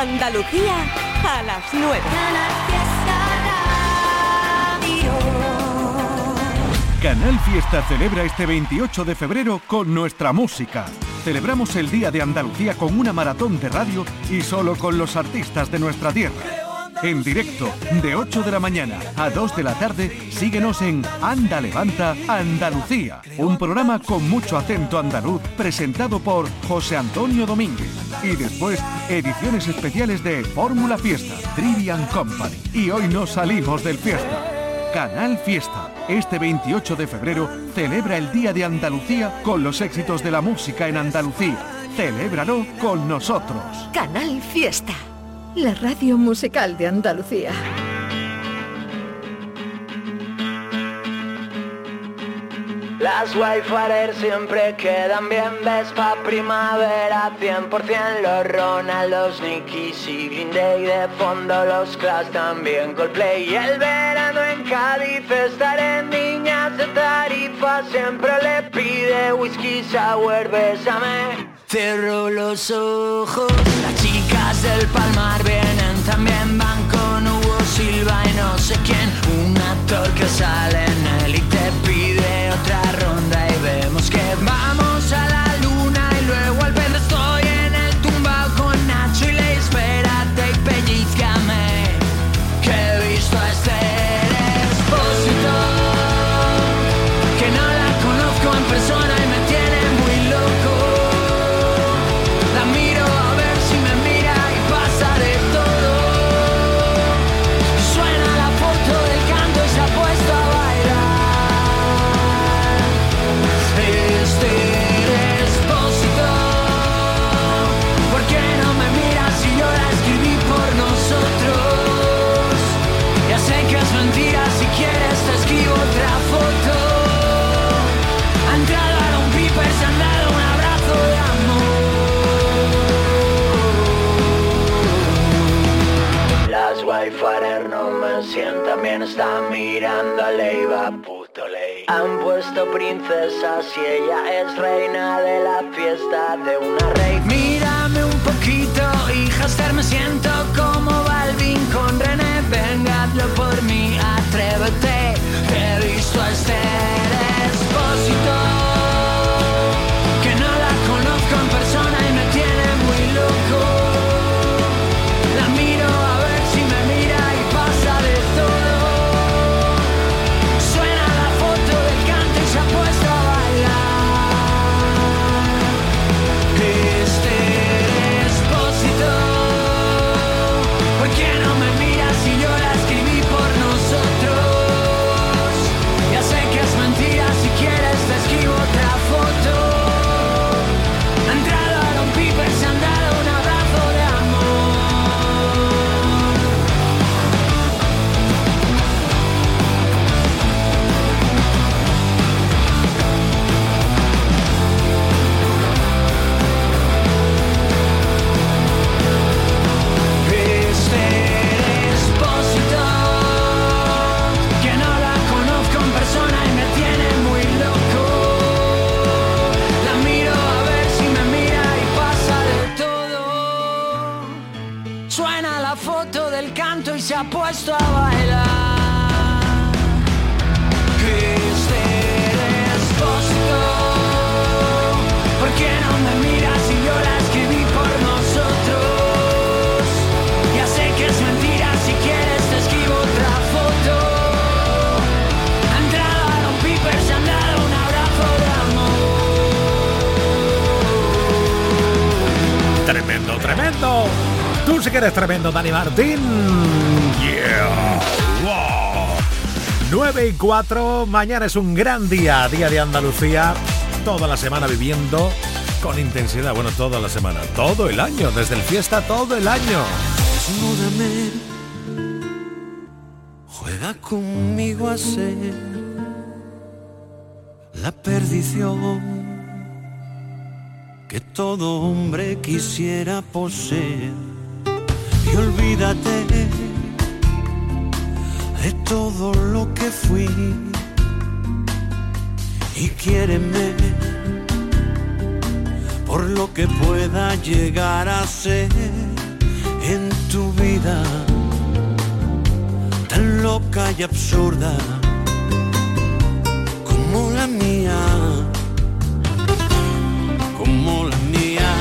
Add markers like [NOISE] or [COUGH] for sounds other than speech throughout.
Andalucía a las 9. Canal Fiesta celebra este 28 de febrero con nuestra música. Celebramos el Día de Andalucía con una maratón de radio y solo con los artistas de nuestra tierra. En directo, de 8 de la mañana a 2 de la tarde, síguenos en Anda Levanta Andalucía, un programa con mucho acento andaluz presentado por José Antonio Domínguez. Y después, ediciones especiales de Fórmula Fiesta, Trivian Company. Y hoy nos salimos del fiesta. Canal Fiesta, este 28 de febrero, celebra el Día de Andalucía con los éxitos de la música en Andalucía. Celébralo con nosotros. Canal Fiesta la radio musical de Andalucía. Las Wildfire siempre quedan bien, ves pa' primavera 100% los Ronaldos, Nicky y Green Day De fondo los Clash también Coldplay Y el verano en Cádiz estar en niñas de tarifa Siempre le pide whisky sour, bésame Cierro los ojos, las chicas del Palmar vienen También van con Hugo Silva y no sé quién. Un actor que sale en él y te pide otra ronda y vemos que vamos puesto princesas y ella es reina de la fiesta de una rey. Mírame un poquito, hija Esther, me siento como Balvin con René. Venga, hazlo por mí, atrévete. He visto a Esther se ha puesto a bailar Este expósito ¿Por qué no me miras si yo la escribí por nosotros? Ya sé que es mentira, si quieres te escribo otra foto. Ha entrado Aaron Piper, se han dado un abrazo de amor. Tremendo, tremendo. Tú sí que eres tremendo, Dani Martín. Yeah. Wow. 9 y 4, mañana es un gran día, día de Andalucía. Toda la semana viviendo con intensidad, bueno, toda la semana, todo el año, desde el fiesta todo el año. Juega conmigo a ser la perdición que todo hombre quisiera poseer. Y olvídate de todo lo que fui y quiéreme por lo que pueda llegar a ser en tu vida, tan loca y absurda como la mía, como la mía.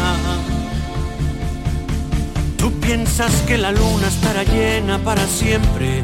Tú piensas que la luna estará llena para siempre.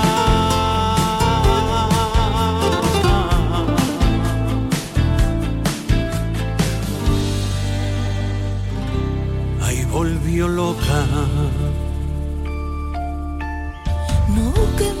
Volvió loca. No que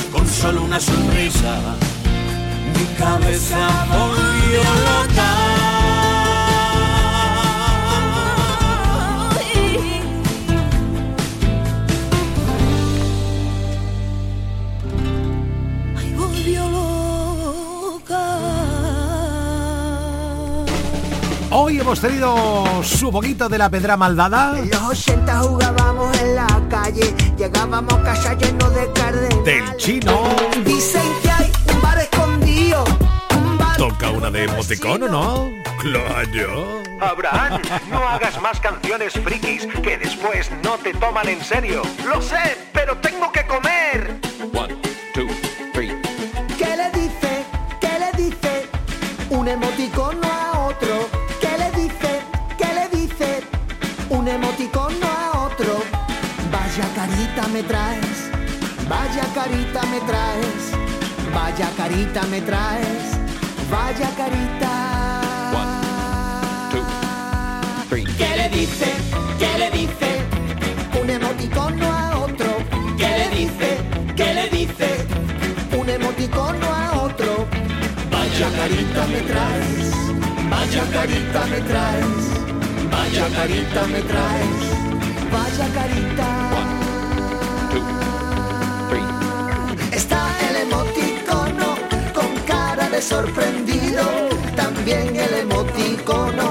con solo una sonrisa. Mi cabeza volvió. Hoy hemos tenido su poquito de la pedra maldada En los 80 jugábamos en la calle, llegábamos a casa lleno de cardenales. del chino. Dicen que hay un bar escondido, un bar Toca una de emoticono, ¿no? Claro. Abraham, no hagas más canciones frikis que después no te toman en serio. Lo sé, pero tengo que comer. ¿Qué le dice? ¿Qué le dice? Un emoticono carita me traes. Vaya carita me traes. Vaya carita me traes. Vaya carita. ¿Qué le dice? ¿Qué le dice? Un emoticono a otro. ¿Qué le dice? ¿Qué le dice? Un emoticono a otro. Vaya carita me traes. Vaya carita me traes. Vaya carita me traes. Vaya carita. Está el emoticono con cara de sorprendido. También el emoticono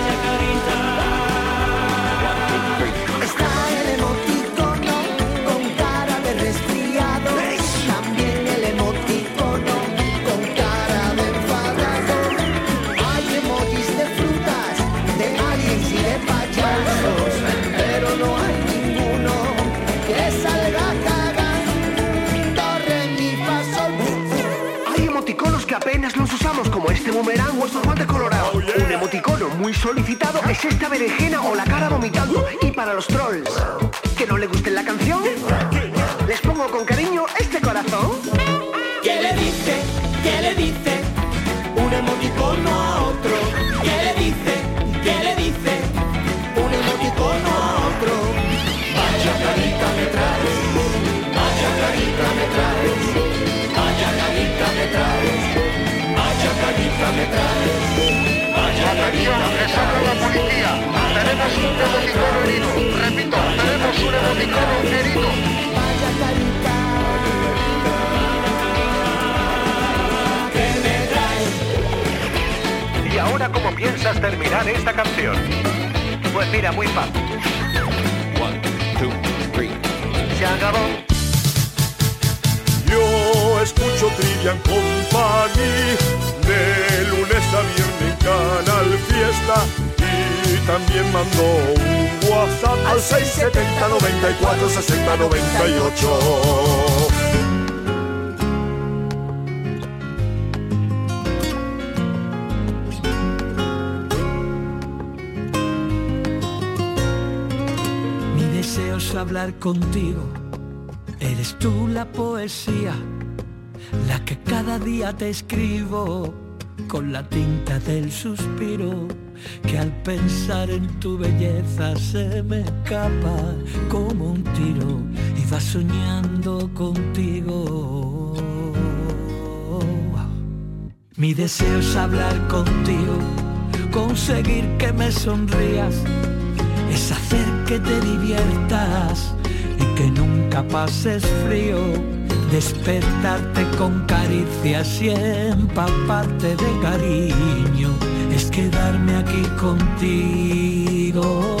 Este boomerang o estos guantes colorados. Un emoticono muy solicitado es esta berenjena o la cara vomitando. Y para los trolls, que no le guste la canción, les pongo con cariño este corazón. ¿Qué le dice? ¿Qué le dice? Un emoticono a otro. ¿Qué le dice? ¿Qué le dice? Un emoticono a otro. Vaya carita me traes, vaya carita me traes, vaya carita me traes, carita me traes, vaya carita me traes. la policía. Tenemos un emoticono herido. Repito, tenemos un emoticono herido. Vaya carita. ¿Y ahora cómo piensas terminar esta canción? Pues mira, muy fácil. Se acabó. Yo escucho Trivian Company de lunes a viernes en Canal Fiesta y también mando un WhatsApp al 670 94 60 98. Mi deseo es hablar contigo. Eres tú la poesía, que cada día te escribo con la tinta del suspiro, que al pensar en tu belleza se me escapa como un tiro y va soñando contigo. Mi deseo es hablar contigo, conseguir que me sonrías es hacer que te diviertas y que nunca pases frío, despertarte con caricias y empaparte de cariño, es quedarme aquí contigo.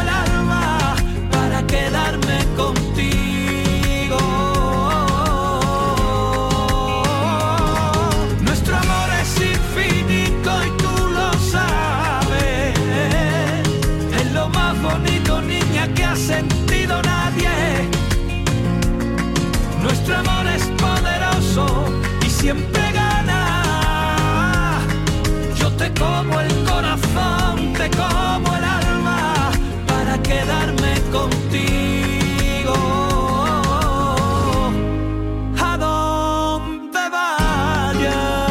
el siempre gana. Yo te como el corazón, te como el alma para quedarme contigo. A donde vayas.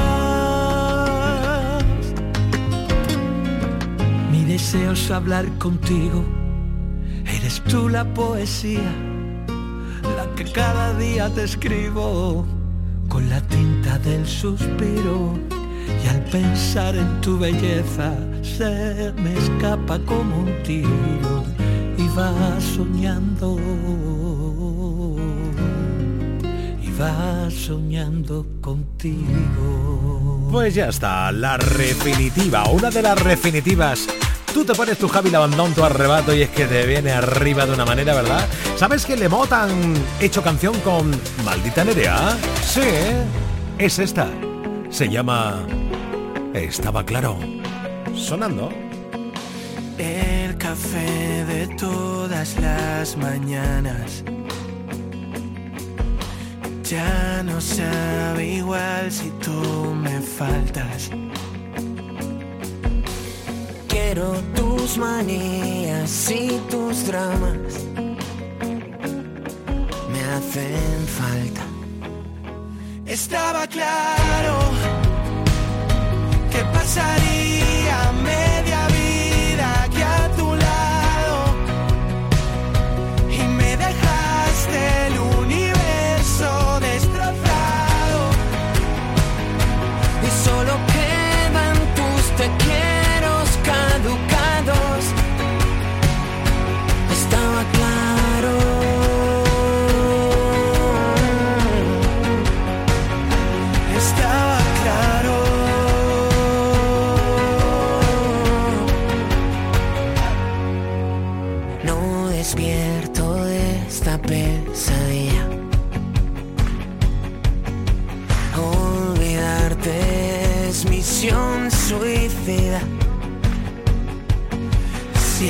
Mi deseo es hablar contigo. Eres tú la poesía, la que cada día te escribo del suspiro y al pensar en tu belleza se me escapa como un tiro y va soñando y va soñando contigo. Pues ya está, la definitiva, una de las definitivas Tú te pones tu Javi Labandón, tu arrebato y es que te viene arriba de una manera, ¿verdad? ¿Sabes que Lemot han hecho canción con Maldita Nerea? Sí, es esta. Se llama Estaba claro. Sonando. El café de todas las mañanas ya no sabe igual si tú me faltas quiero tus manías y tus dramas. Me hacen falta. Estaba claro que pasaría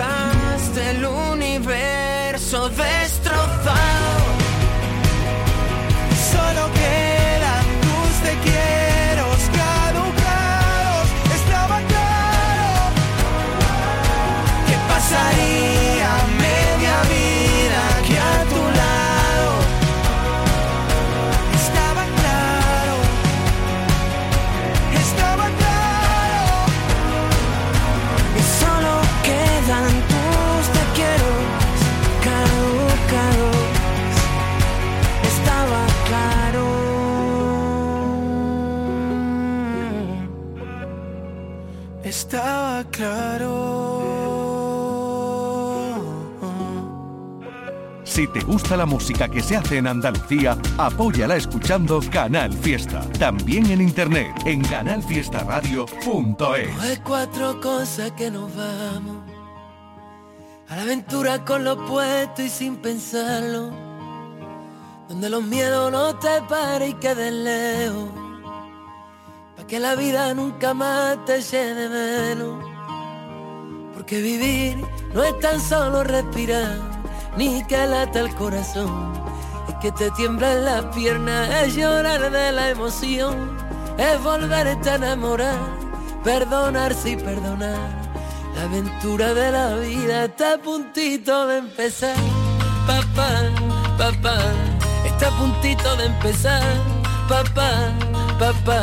dejaste el universo destrozado. Estaba claro. Si te gusta la música que se hace en Andalucía, apóyala escuchando Canal Fiesta. También en internet en canalfiestaradio.es. Hay cuatro cosas que nos vamos. A la aventura con lo puesto y sin pensarlo. Donde los miedos no te paren y queden lejos. Pa' que la vida nunca más te llene de menos. Porque vivir no es tan solo respirar, ni que lata el corazón. Es que te tiemblan las piernas, es llorar de la emoción. Es volverte a enamorar, perdonarse y perdonar. La aventura de la vida está a puntito de empezar. Papá, papá, está a puntito de empezar. Papá, papá.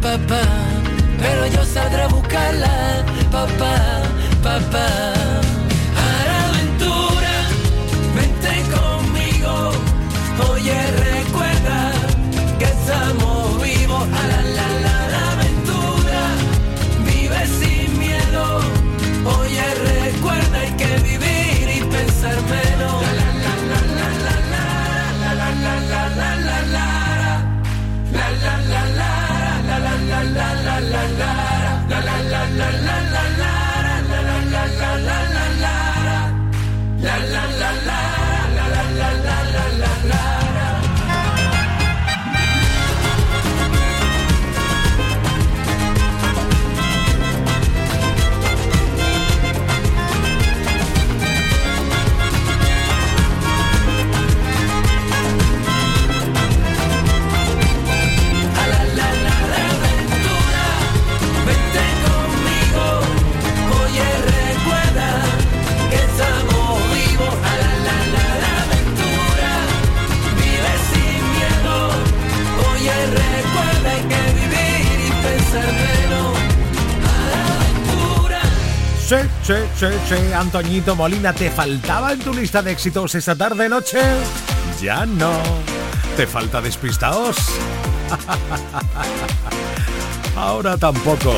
papá, pero yo saldré a buscarla, papá, papá. A la aventura, vente conmigo, oye Sí, sí, sí, Antoñito Molina, ¿te faltaba en tu lista de éxitos esta tarde noche? Ya no. ¿Te falta despistaos? [LAUGHS] Ahora tampoco.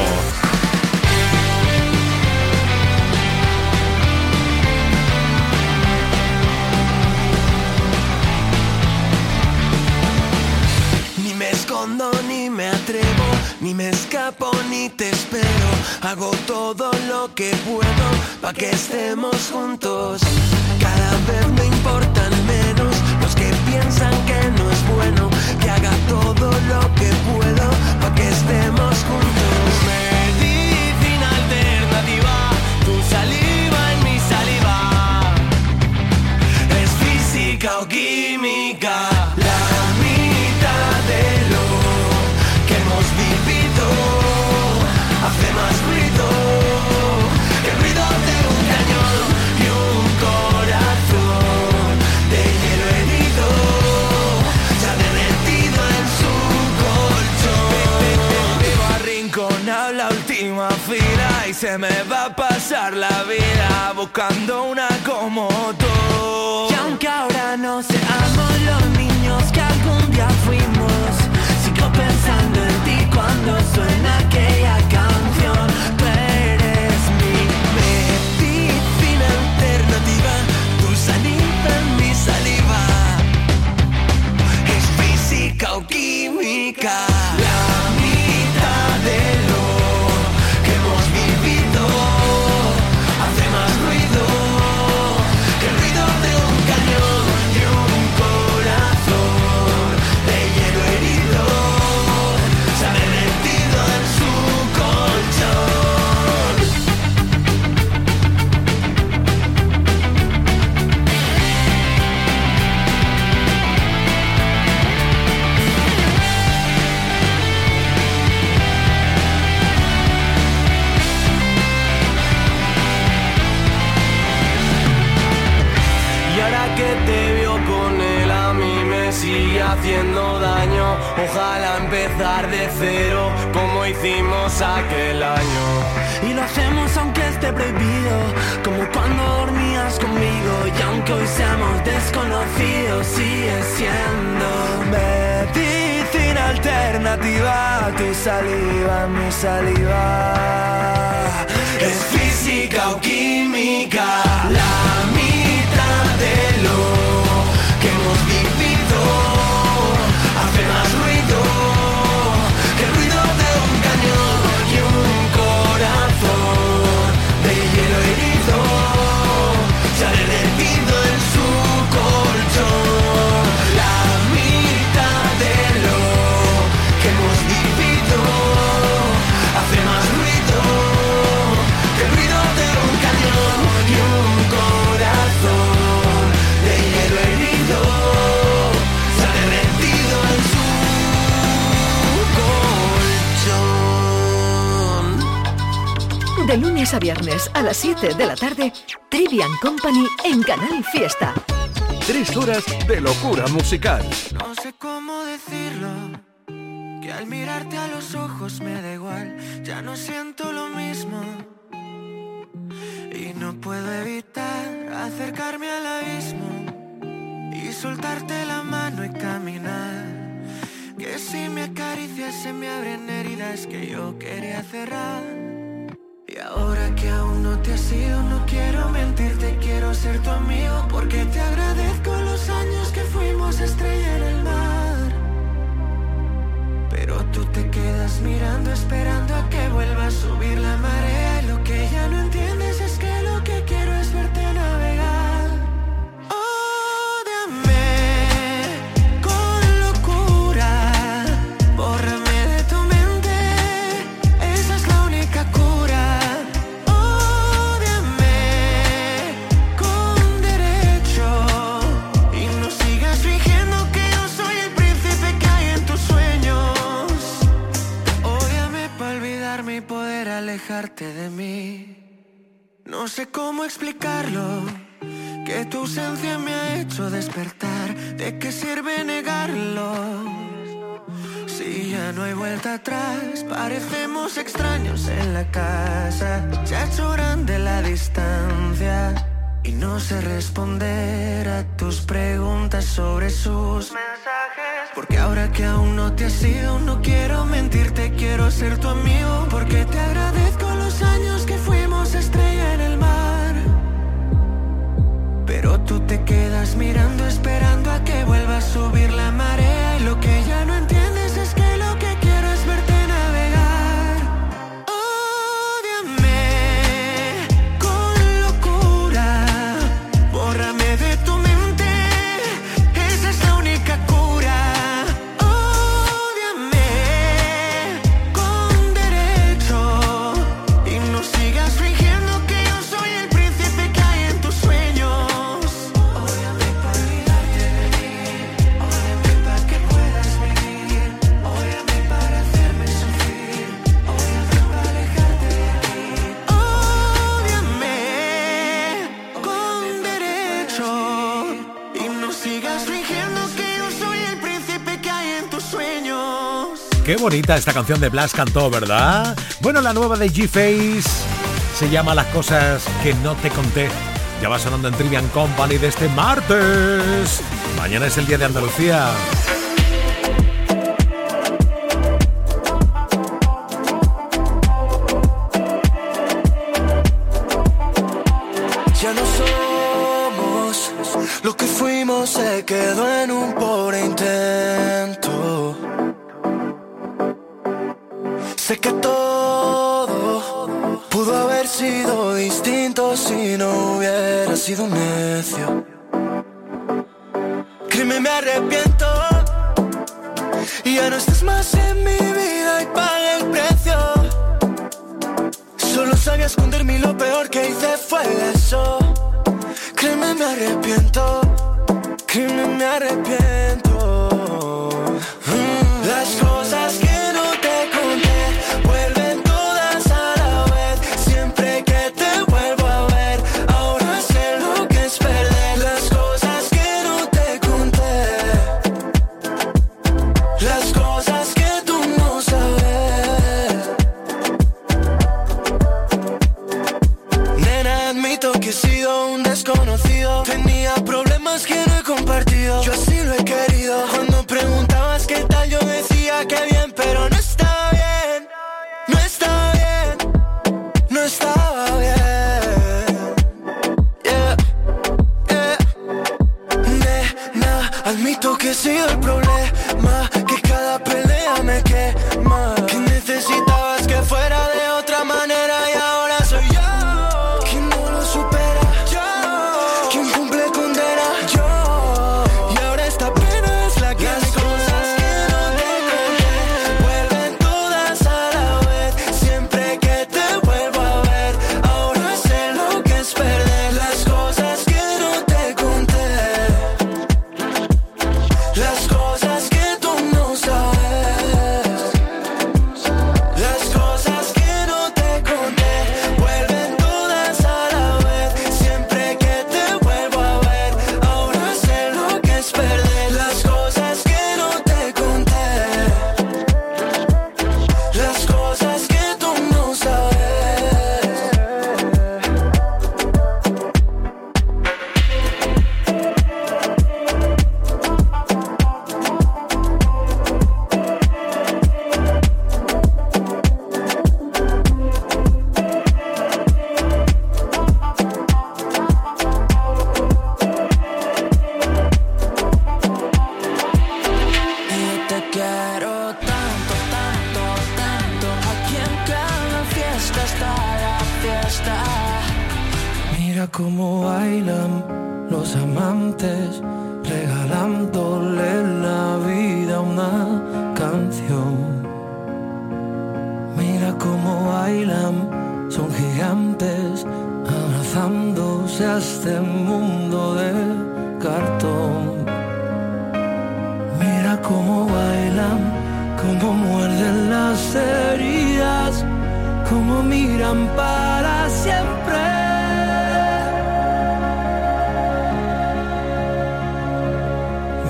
Me escapo ni te espero. Hago todo lo que puedo para que estemos juntos. Cada vez me importan menos los que piensan que no es bueno. Que haga todo lo que puedo para que estemos juntos. La vida buscando una como tú. Y aunque ahora no seamos los niños que algún día fuimos, sigo pensando en ti cuando suena aquella me sigue haciendo daño. Ojalá empezar de cero como hicimos aquel año. Y lo hacemos aunque esté prohibido Como cuando dormías conmigo. Y aunque hoy seamos desconocidos Sigue siendo medicina alternativa, tu saliva, mi saliva. Es física o química, la mitad de lo hace más ruido De lunes a viernes a las 7 de la tarde, Trivian Company en Canal Fiesta. Tres horas de locura musical. No sé cómo decirlo, que al mirarte a los ojos me da igual, ya no siento lo mismo. Y no puedo evitar acercarme al abismo y soltarte la mano y caminar. Que si me acaricias se me abren heridas que yo quería cerrar. Y ahora que aún no te has ido, no quiero mentirte, quiero ser tu amigo porque te agradezco los años que fuimos estrella en el mar. Pero tú te quedas mirando, esperando a que vuelva sé responder a tus preguntas sobre sus mensajes. Porque ahora que aún no te has ido, no quiero mentirte, quiero ser tu amigo. Porque te agradezco los años que fuimos estrella en el mar. Pero tú te quedas mirando, esperando sigas fingiendo que yo soy el príncipe que hay en tus sueños. Qué bonita esta canción de Blas cantó, ¿verdad? Bueno, la nueva de G-Face se llama Las cosas que no te conté. Ya va sonando en Trivian Company de este martes. Mañana es el día de Andalucía. Quedó en un pobre intento. Sé que todo pudo haber sido distinto si no hubiera sido necio.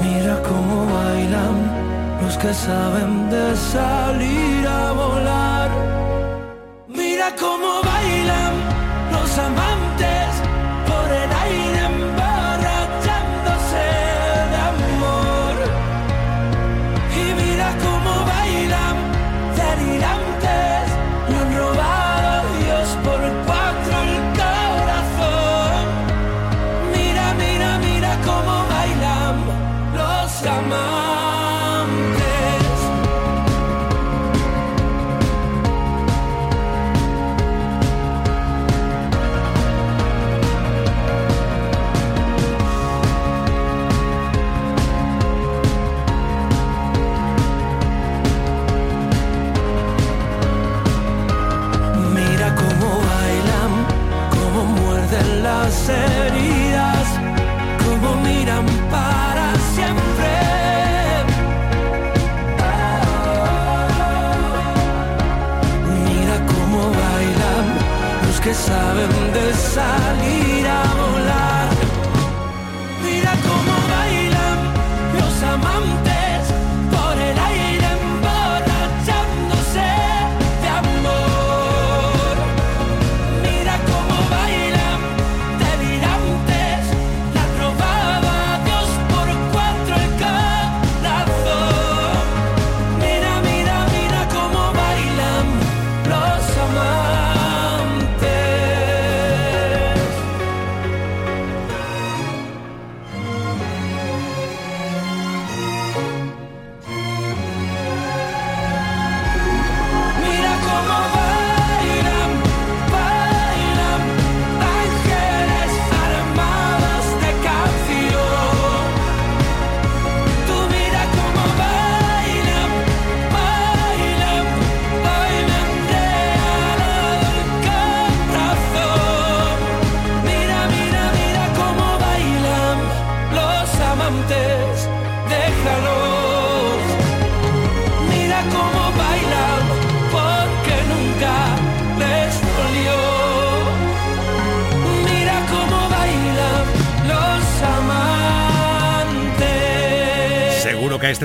Mira cómo bailan los que saben de salir a volar. Mira cómo bailan los amantes.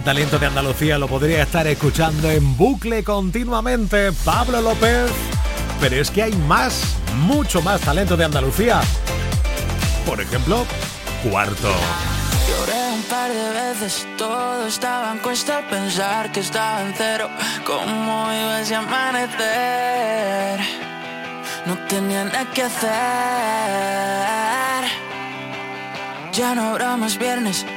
talento de Andalucía lo podría estar escuchando en bucle continuamente, Pablo López. Pero es que hay más, mucho más talento de Andalucía. Por ejemplo, cuarto. Lloré un par de veces, todo estaba en cuesta pensar que estaba en cero. ¿Cómo iba ese amanecer? No tenía nada que hacer. Ya no habrá más viernes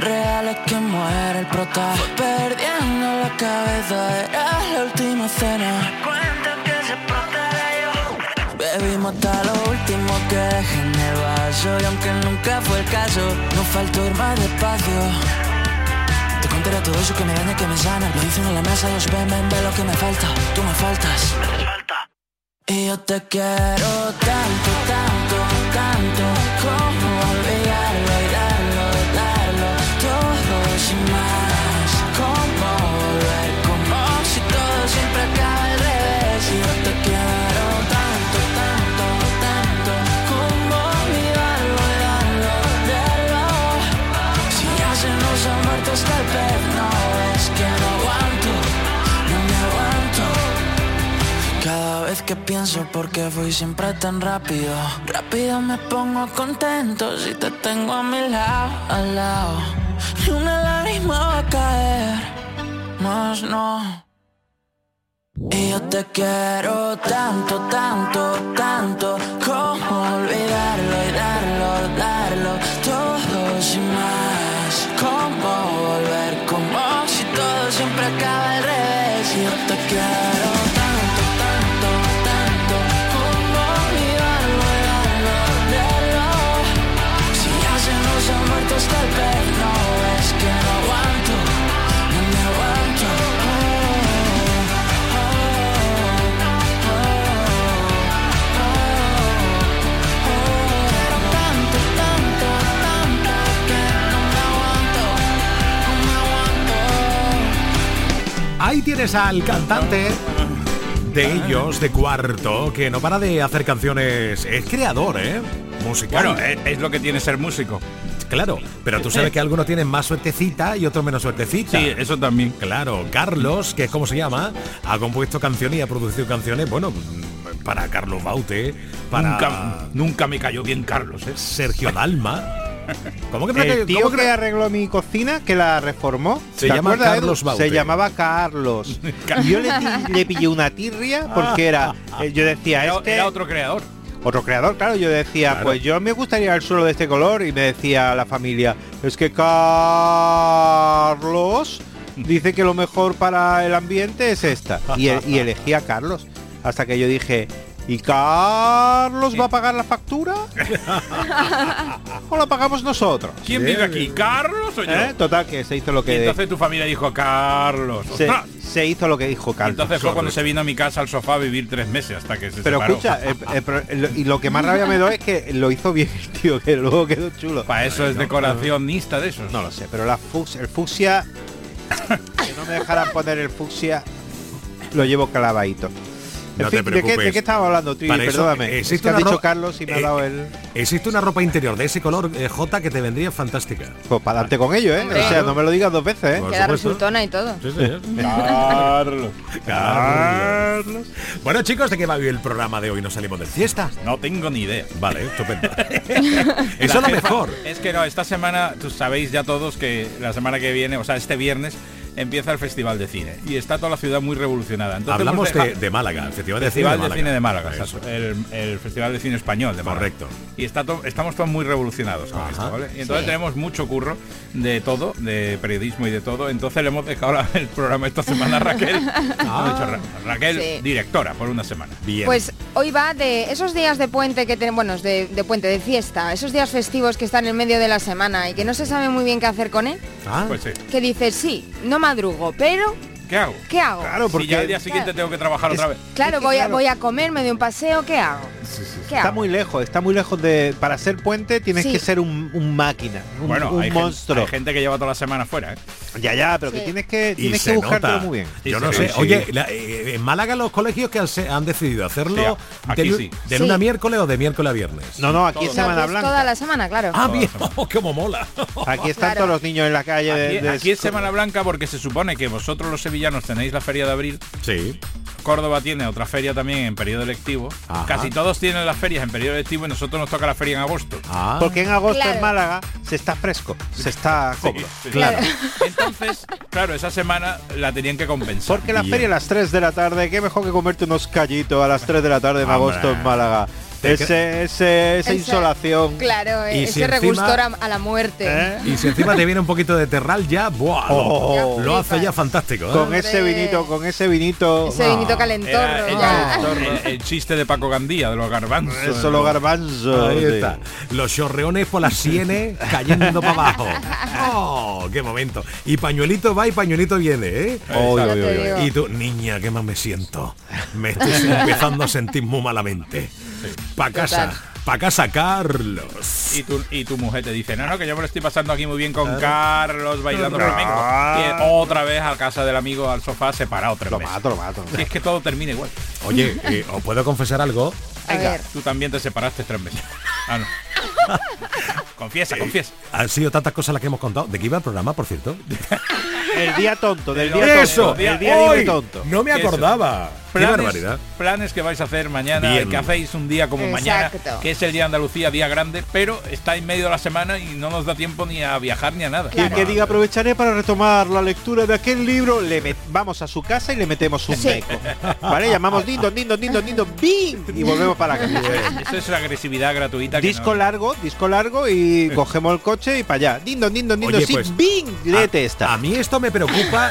reales que muere el prota. Perdiendo la cabeza, era la última cena. Cuenta que se yo. Bebimos hasta lo último que dejé en el vaso. Y aunque nunca fue el caso, nos faltó ir más despacio. Te contaré todo eso que me daña, que me sana. Lo dicen en la mesa, ellos ven, ven, ve lo que me falta. Tú me faltas. Y yo te quiero tanto, tanto, tanto que pienso por qué fui siempre tan rápido. Rápido me pongo contento si te tengo a mi lado, al lado. Ni una lágrima va a caer, más no. Y yo te quiero tanto, tanto, tanto Como olvidarlo tienes al cantante de ellos, de cuarto, que no para de hacer canciones. Es creador, ¿eh? Musical. Bueno, es, es lo que tiene ser músico. Claro, pero tú sabes que algunos tienen más suertecita y otros menos suertecita. Sí, eso también. Claro, Carlos, que es como se llama, ha compuesto canciones y ha producido canciones, bueno, para Carlos Baute, para Nunca, nunca me cayó bien Carlos, ¿eh? Sergio Dalma. [LAUGHS] ¿Cómo que El tío cómo que arregló mi cocina, que la reformó, Se ¿te llama acuerdas, Carlos? Baute. Se llamaba [LAUGHS] Carlos. y yo le, le pillé una tirria porque era, [LAUGHS] eh, yo decía, Era, este, era otro creador. otro creador, claro, yo decía, Claro. pues yo me gustaría el suelo de este color y me decía la familia, es que Carlos dice que lo mejor para el ambiente es esta. Y, e- y elegí a Carlos. Hasta que yo dije, ¿y Carlos va a pagar la factura? [LAUGHS] ¿O la pagamos nosotros? ¿Quién vive aquí? ¿Carlos o yo? ¿Eh? Total, que se hizo lo Y que entonces tu familia dijo Carlos. se, se hizo lo que dijo Y Carlos. entonces fue cuando se vino a mi casa al sofá a vivir tres meses hasta que se Pero separó. escucha, eh, eh, pero lo- y lo que más rabia me da es que lo hizo bien, [LAUGHS] tío, que luego quedó chulo. Para eso es decoracionista de esos. No lo sé, pero la fux, el fucsia, que no me dejaran poner el fucsia, lo llevo clavadito. En No te fin, ¿de qué. ¿de qué estaba hablando, Trivi? Perdóname. existe es que dicho ro- Carlos y me ha eh, dado el... Existe una ropa interior de ese color eh, J que te vendría fantástica. Pues para adelante con ello, ¿eh? O sea, no me lo digas dos veces, ¿eh? Queda resultona y todo. Sí, señor. [LAUGHS] Carlos. Carlos. Bueno, chicos, ¿de qué va hoy el programa de hoy? ¿Nos salimos de fiesta? No tengo ni idea. Vale, estupendo. [LAUGHS] [LAUGHS] Eso es lo mejor. Es que no, esta semana, tú sabéis ya todos que la semana que viene, o sea, este viernes, empieza el Festival de Cine y está toda la ciudad muy revolucionada. Entonces Hablamos hemos de, de Málaga, el Festival de Festival Cine de. Cine de Málaga, el, el Festival de Cine Español de Málaga. Correcto. Y está to- estamos todos muy revolucionados con esto, ¿vale? Y entonces Sí. tenemos mucho curro de todo, de periodismo y de todo. Entonces le hemos dejado el programa esta semana a Raquel. [LAUGHS] Ah. Hemos dicho, Ra- Raquel, Sí. directora, por una semana. Bien. Pues hoy va de esos días de puente que tenemos, bueno, de, de puente, de fiesta, esos días festivos que están en medio de la semana y que no se sabe muy bien qué hacer con él. Ah. Pues sí. Que dices, sí, no madrugo, pero ¿Qué hago? ¿qué hago? Si ya al día siguiente tengo que trabajar otra vez. Claro, voy, A, voy a comer, me doy un paseo, ¿qué hago? ¿Qué Está hago? muy lejos, está muy lejos de. Para ser puente tienes Sí. que ser un, un máquina, un, Bueno, un hay, monstruo. hay gente que lleva toda la semana fuera, ¿eh? Ya, ya, pero que tienes que, tienes que buscártelo nota. muy bien. Yo no sí, sé. sí. Oye, la- eh, en Málaga los colegios que han, se- han decidido hacerlo de, de Sí. lunes a miércoles o de miércoles a viernes. No, no, aquí es Semana Blanca. toda la semana, claro. Ah, bien, [LAUGHS] cómo mola. Aquí están Claro. todos los niños en la calle. de- Aquí, de- aquí es Semana Blanca porque se supone que vosotros los sevillanos tenéis la feria de abril. Sí. Córdoba tiene otra feria también en periodo electivo. Ajá. Casi todos tienen las ferias en periodo electivo y nosotros nos toca la feria en agosto. Ah, Porque en agosto Claro. en Málaga se está fresco, se está [LAUGHS] cómodo. Sí, sí. claro. Entonces, claro, esa semana la tenían que compensar. Porque la Bien. feria a las 3 de la tarde, qué mejor que comerte unos callitos a las 3 de la tarde en Hombre. agosto en Málaga. Ese, ese- esa insolación. Claro, Y ese si regustor a, a la muerte. ¿Eh? Y si encima te viene un poquito de terral ya, ¡buah! lo- Oh. lo, hace ya fantástico. ¿eh? Con ese vinito, con ese vinito. Ese vinito calentorro. Era el, ya. el- el chiste de Paco Gandía, de los garbanzos. Eso lo garbanzo. Ahí sí. está. Los chorreones por las sienes cayendo para abajo. ¡Oh, qué momento! Y pañuelito va y pañuelito viene, ¿eh? Y tú, niña, qué más me siento. Me estoy empezando a sentir muy malamente. Pa' casa, Total. pa' casa, Carlos. Y tu, y tu mujer te dice, no, no, que yo me lo estoy pasando aquí muy bien con Carlos bailando No. flamenco. Y otra vez a casa del amigo al sofá separado tres Lo meses. mato, lo mato. Es que todo termina igual. Oye, eh, ¿os puedo confesar algo? A ver. Tú también te separaste tres meses. Ah, no. confiesa, confiesa. Han sido tantas cosas las que hemos contado. ¿De qué iba el programa, por cierto? El día tonto, del día ¡Eso! tonto. El día ¡Hoy! libre tonto. No me Eso. Acordaba. ¡Qué Planes, barbaridad! planes que vais a hacer mañana, Bien. que hacéis un día como mañana, que es el día de Andalucía, día grande, pero está en medio de la semana y no nos da tiempo ni a viajar ni a nada. Y el que diga aprovecharé para retomar la lectura de aquel libro, le met- vamos a su casa y le metemos un Sí. meco. ¿Vale? Llamamos dindo, dindo, dindo, dindo, bing y volvemos para la casa. Eso es la agresividad gratuita. que Disco no- largo, disco largo y cogemos el coche y para allá. Dindo, dindo, dindo, Oye, sí, pues, bing, léete esta. A mí esto me preocupa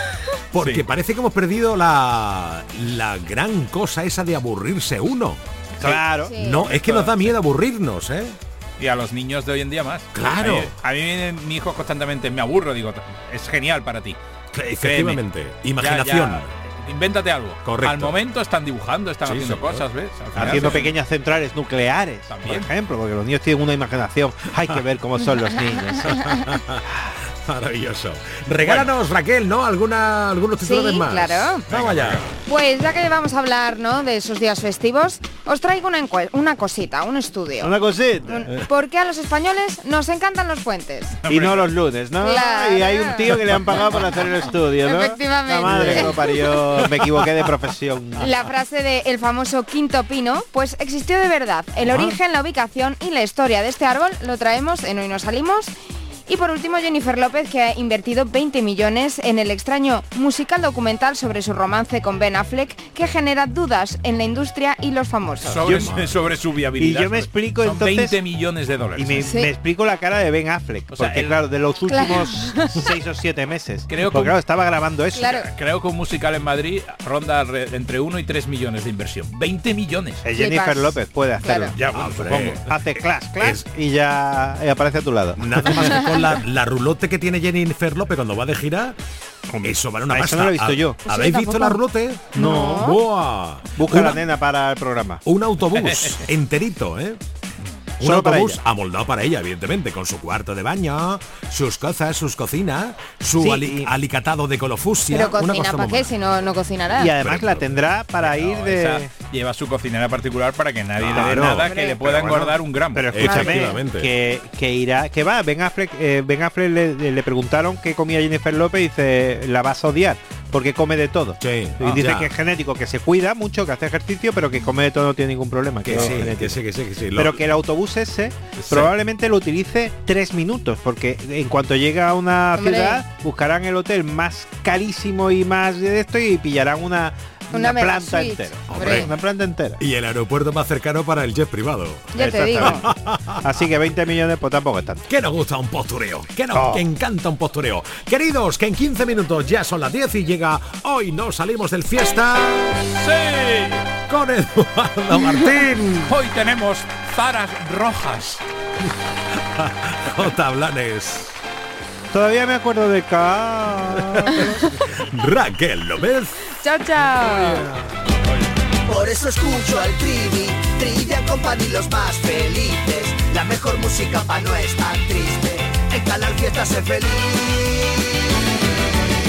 porque Sí. parece que hemos perdido la, la gran cosa esa de aburrirse uno. Claro. Sí. No, es que nos da miedo aburrirnos, ¿eh? Y a los niños de hoy en día más. Claro. A mí, a mí viene mi hijo constantemente, me aburro, digo, es genial para ti. Efectivamente. Créeme. Imaginación. Ya, ya, invéntate algo. Correcto. Al momento están dibujando, están Sí, haciendo señor. cosas, ¿ves? Final Haciendo pequeñas centrales nucleares, También. por ejemplo, porque los niños tienen una imaginación. Hay que ver cómo son los [LAUGHS] niños. [LAUGHS] Maravilloso. Regálanos, Raquel, ¿no? Alguna, algunos Sí, titulares más. claro. Vamos allá. Pues ya que vamos a hablar ¿no? de esos días festivos, os traigo una, una cosita, un estudio. Una cosita. Un- ¿Por qué a los españoles nos encantan los puentes? Y no los lunes, ¿no? Claro. Y hay un tío que le han pagado para hacer el estudio, ¿no? Efectivamente. La madre que lo parió. Me equivoqué de profesión. La frase de el famoso quinto pino, pues existió de verdad. El Ah. origen, la ubicación y la historia de este árbol lo traemos en Hoy Nos Salimos. Y por último, Jennifer López, que ha invertido 20 millones en el extraño musical documental sobre su romance con Ben Affleck, que genera dudas en la industria y los famosos. Sobre, Yo- sobre su viabilidad. Y yo me explico Son entonces- 20 millones de dólares. Y me, Sí. me explico la cara de Ben Affleck. O sea, porque el- claro, de los últimos [LAUGHS] seis o siete meses. Creo que claro, estaba grabando eso. Claro. Creo que un musical en Madrid ronda entre 1 y 3 millones de inversión. 20 millones. Eh, Jennifer. López puede hacerlo. Claro. Ya, bueno, supongo. Hace clash, clash Es- y ya y aparece a tu lado. Nada más que [LAUGHS] la, la rulote que tiene Jennifer López cuando va de gira. Eso vale una Eso pasta. no lo he visto ¿Ha- yo. ¿Habéis Sí, visto la rulote? No. Buah. Busca a la nena para el programa. Un autobús [LAUGHS] enterito, ¿eh? Un Solo autobús ella. amoldado para ella, evidentemente, con su cuarto de baño, sus cosas, sus cocinas, su Sí, ali- y- alicatado de colofusia. Pero una cocina cosa para qué si no, no cocinará. Y además la tendrá para ir No, de. esa lleva su cocinera particular para que nadie le dé nada Hombre. que le pueda Pero bueno, engordar un gramo. Pero escúchame, Efectivamente. que, que irá, que va, Ben Affleck, eh, Ben Affleck le, le preguntaron qué comía Jennifer López y dice, la vas a odiar. Porque come de todo. Sí, y ah, dice ya. que es genético, que se cuida mucho, que hace ejercicio, pero que come de todo no tiene ningún problema. Que que sí, que sí, que sí. Lo- Pero que el autobús ese probablemente lo utilice tres minutos, porque en cuanto llega a una Hombre. ciudad, buscarán el hotel más carísimo y más de esto y pillarán una, Una planta entera. hombre. Una planta entera. Y el aeropuerto más cercano para el jet privado. Ya te digo. Así que 20 millones pues tampoco es tanto. Que nos gusta un postureo, que nos Oh. que encanta un postureo. Queridos, que en 15 minutos ya son las 10 y llega Hoy no salimos del fiesta. ¡Sí! Con Eduardo Martín. [LAUGHS] Hoy tenemos zaras rojas. [LAUGHS] J. Blanes. Todavía me acuerdo de Carlos. [LAUGHS] Raquel López. Chao, chao. Por eso escucho al Trivi, Trivian Company los más felices. La mejor música pa' no estar triste. En Canal Fiesta sé feliz.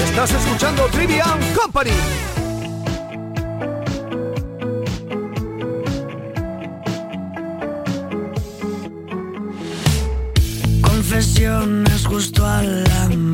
Estás escuchando Trivian Company. Confesiones justo al amanecer.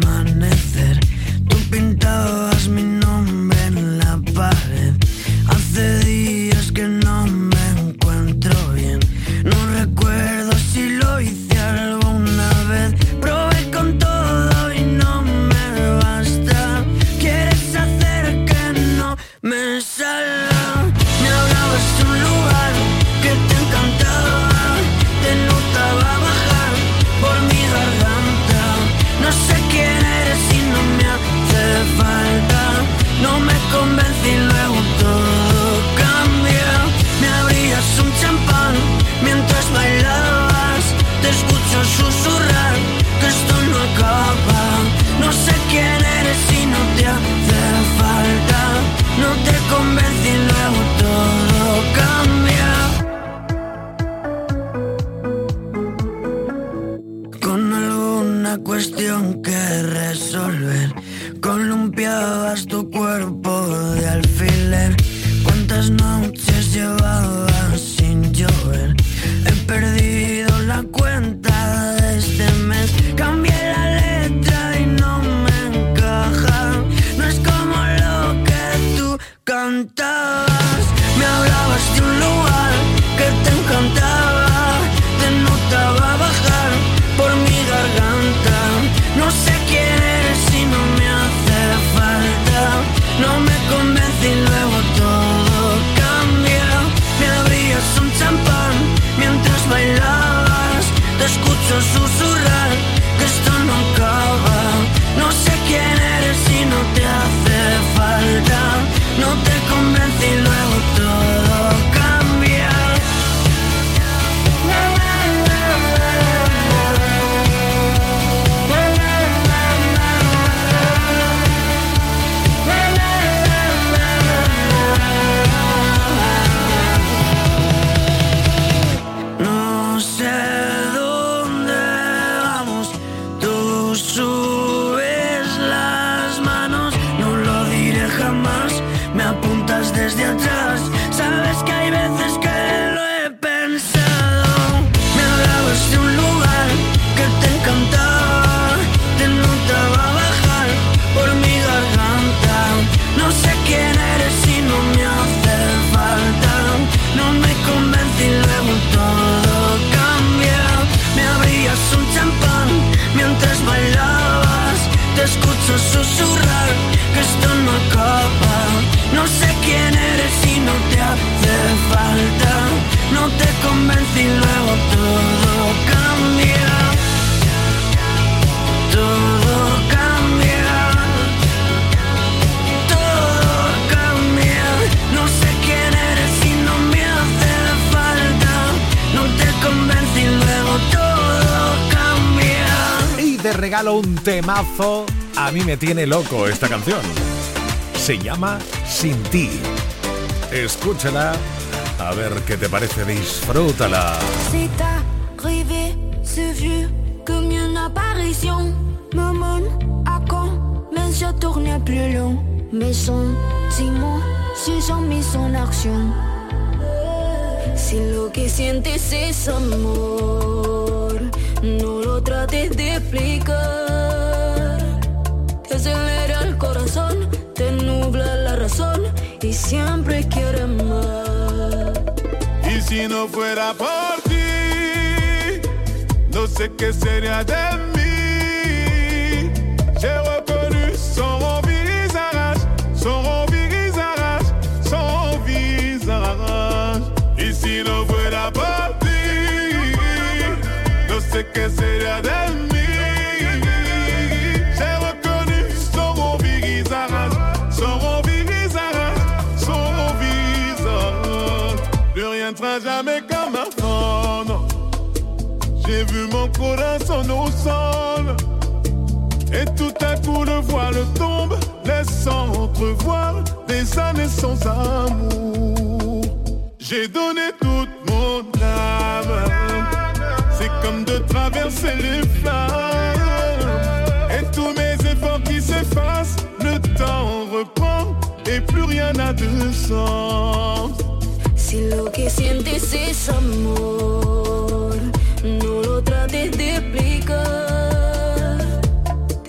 Te escucho regalo un temazo. A mí me tiene loco esta canción. Se llama Sin ti. Escúchala. A ver qué te parece. Disfrútala. C'est arrivé, c'est vu comme une apparition. Me mène à quand, mais je tourne plus long. Mes sentiments se sont mis en action. Si lo que sientes es amor, no lo trates de explicar. Te acelera el corazón, te nubla la razón y siempre quieres más. Y si no fuera por ti, no sé qué sería de mí. Qué sería de. J'ai reconnu son visage, son visage, son visage. Plus rien ne sera jamais comme avant. J'ai vu mon corazon au sol. Et tout à coup le voile tombe, laissant entrevoir des années sans amour. J'ai donné traverser les flammes. Et tous mes efforts qui s'effacent, le temps reprend et plus rien n'a de sens. Si lo que sientes es amor, no lo trates de explicar.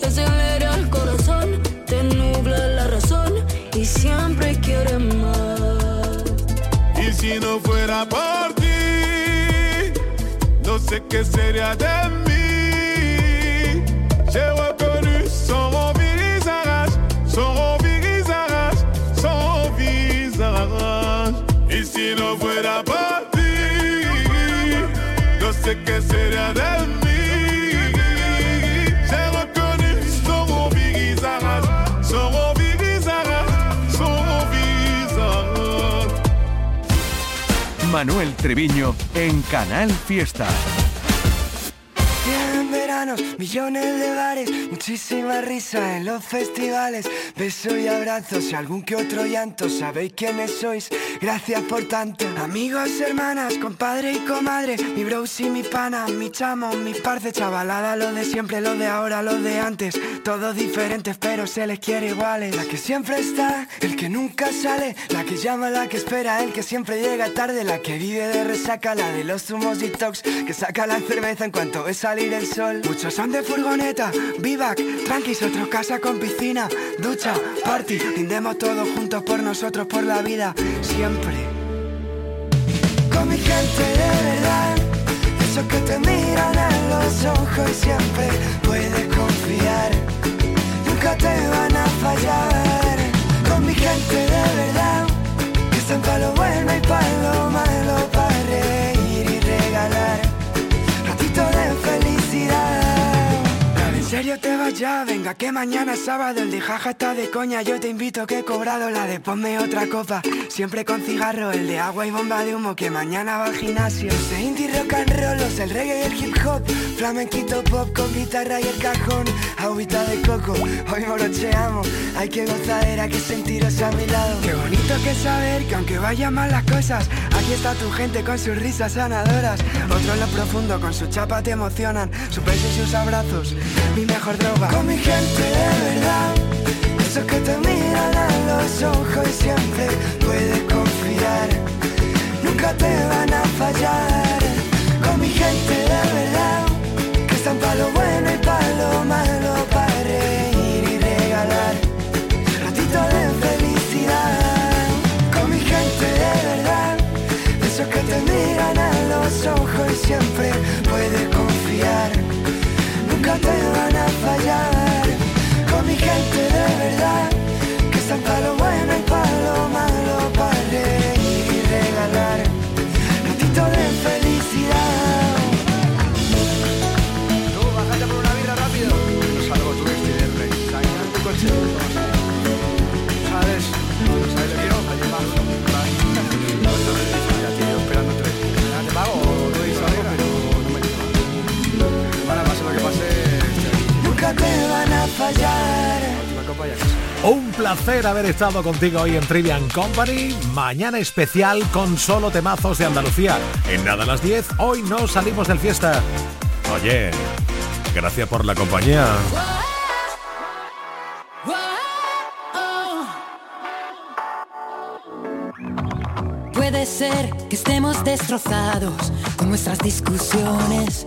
Te acelera el corazón, te nubla la razón y siempre quieres más. Y si no fuera por sé qué sería de mí. J'ai reconnu son visage, son visage, son visage. Y si no fuera por ti, no sé qué sería de mí. Manuel Treviño en Canal Fiesta. Millones de bares, muchísima risa en los festivales, besos y abrazos y algún que otro llanto. Sabéis quiénes sois, gracias por tanto. Amigos, hermanas, compadre y comadre, mi bros y mi pana, mi chamo, mi parce, chavalada, lo de siempre, lo de ahora, lo de antes. Todos diferentes, pero se les quiere iguales. La que siempre está, el que nunca sale, la que llama, la que espera, el que siempre llega tarde, la que vive de resaca, la de los zumos detox, que saca la cerveza en cuanto ve salir el sol. Muchos son de furgoneta, vivac, tranquis, otros casa con piscina, ducha, party, rindemos todos juntos por nosotros, por la vida, siempre. Con mi gente de verdad, esos que te miran a los ojos y siempre puedes confiar, nunca te van a fallar. Con mi gente de verdad, que están para lo bueno y para lo malo, ya, venga que mañana es sábado El de jaja está de coña, yo te invito que he cobrado La de ponme otra copa, siempre con cigarro El de agua y bomba de humo que mañana va al gimnasio. Los de indie rock and roll, los del reggae y el hip hop. Flamenquito pop con guitarra y el cajón. Agüita de coco, hoy morocheamos. Hay que gozadera, que sentiros a mi lado. Qué bonito que saber que aunque vayan mal las cosas Aquí está tu gente con sus risas sanadoras. Otros en lo profundo con su chapa te emocionan. Su beso y sus abrazos, mi mejor droga Con mi gente de verdad. Esos que te miran a los ojos y siempre puedes confiar. Nunca te van a fallar. Con mi gente de verdad. Que están para lo bueno y para lo malo Para reír y regalar. Ratito de felicidad. Con mi gente de verdad. Esos que te miran a los ojos y siempre puedes confiar Nunca te van a fallar. Con mi gente de verdad Que para lo bueno fallar. Un placer haber estado contigo hoy en Trivian Company. Mañana especial con solo temazos de Andalucía. En nada a las 10, hoy no salimos del fiesta. Oye, gracias por la compañía. Puede ser que estemos destrozados con nuestras discusiones,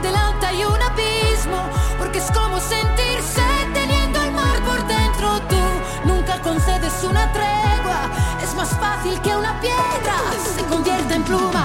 delante hay un abismo, porque es como sentirse teniendo el mar por dentro. Tú nunca concedes una tregua, es más fácil que una piedra se convierta en pluma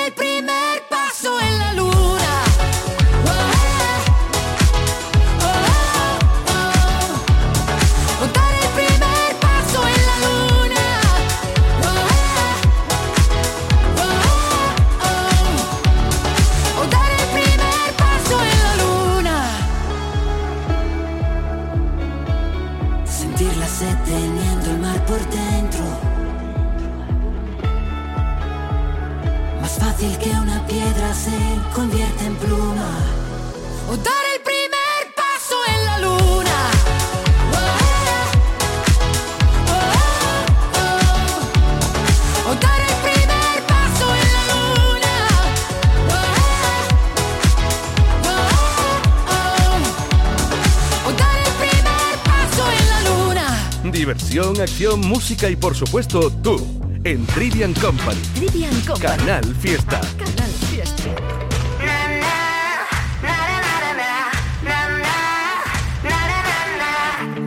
Fácil que una piedra se convierte en pluma. O dar el primer paso en la luna. O dar el primer paso en la luna. O dar el primer paso en la luna. Diversión, acción, música y por supuesto tú. En Trivian Company. Trivian Company. Canal Fiesta. Canal Fiesta.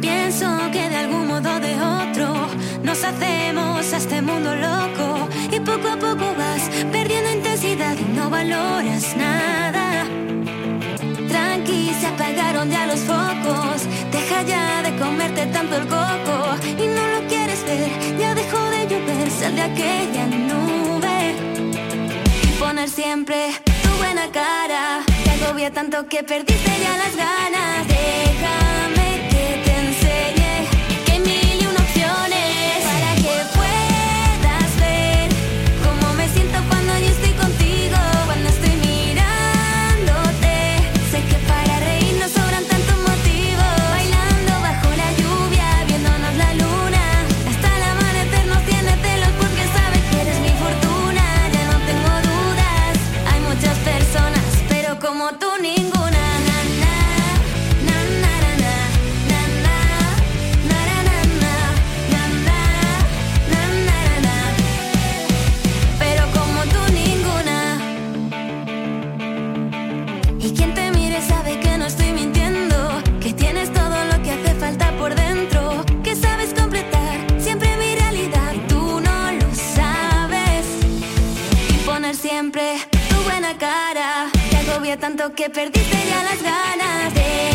Pienso que de algún modo o de otro nos hacemos a este mundo loco y poco a poco vas perdiendo intensidad y no valoras nada. Tranqui, se apagaron ya los focos, deja ya de comerte tanto el coco y no lo quieres ver, ya de llover, sal de aquella nube y poner siempre tu buena cara. Te agobia tanto que perdiste ya las ganas. Déjame Y quien te mire sabe que no estoy mintiendo, que tienes todo lo que hace falta por dentro, que sabes completar siempre mi realidad y tú no lo sabes. Y poner siempre tu buena cara, te agobia tanto que perdiste ya las ganas de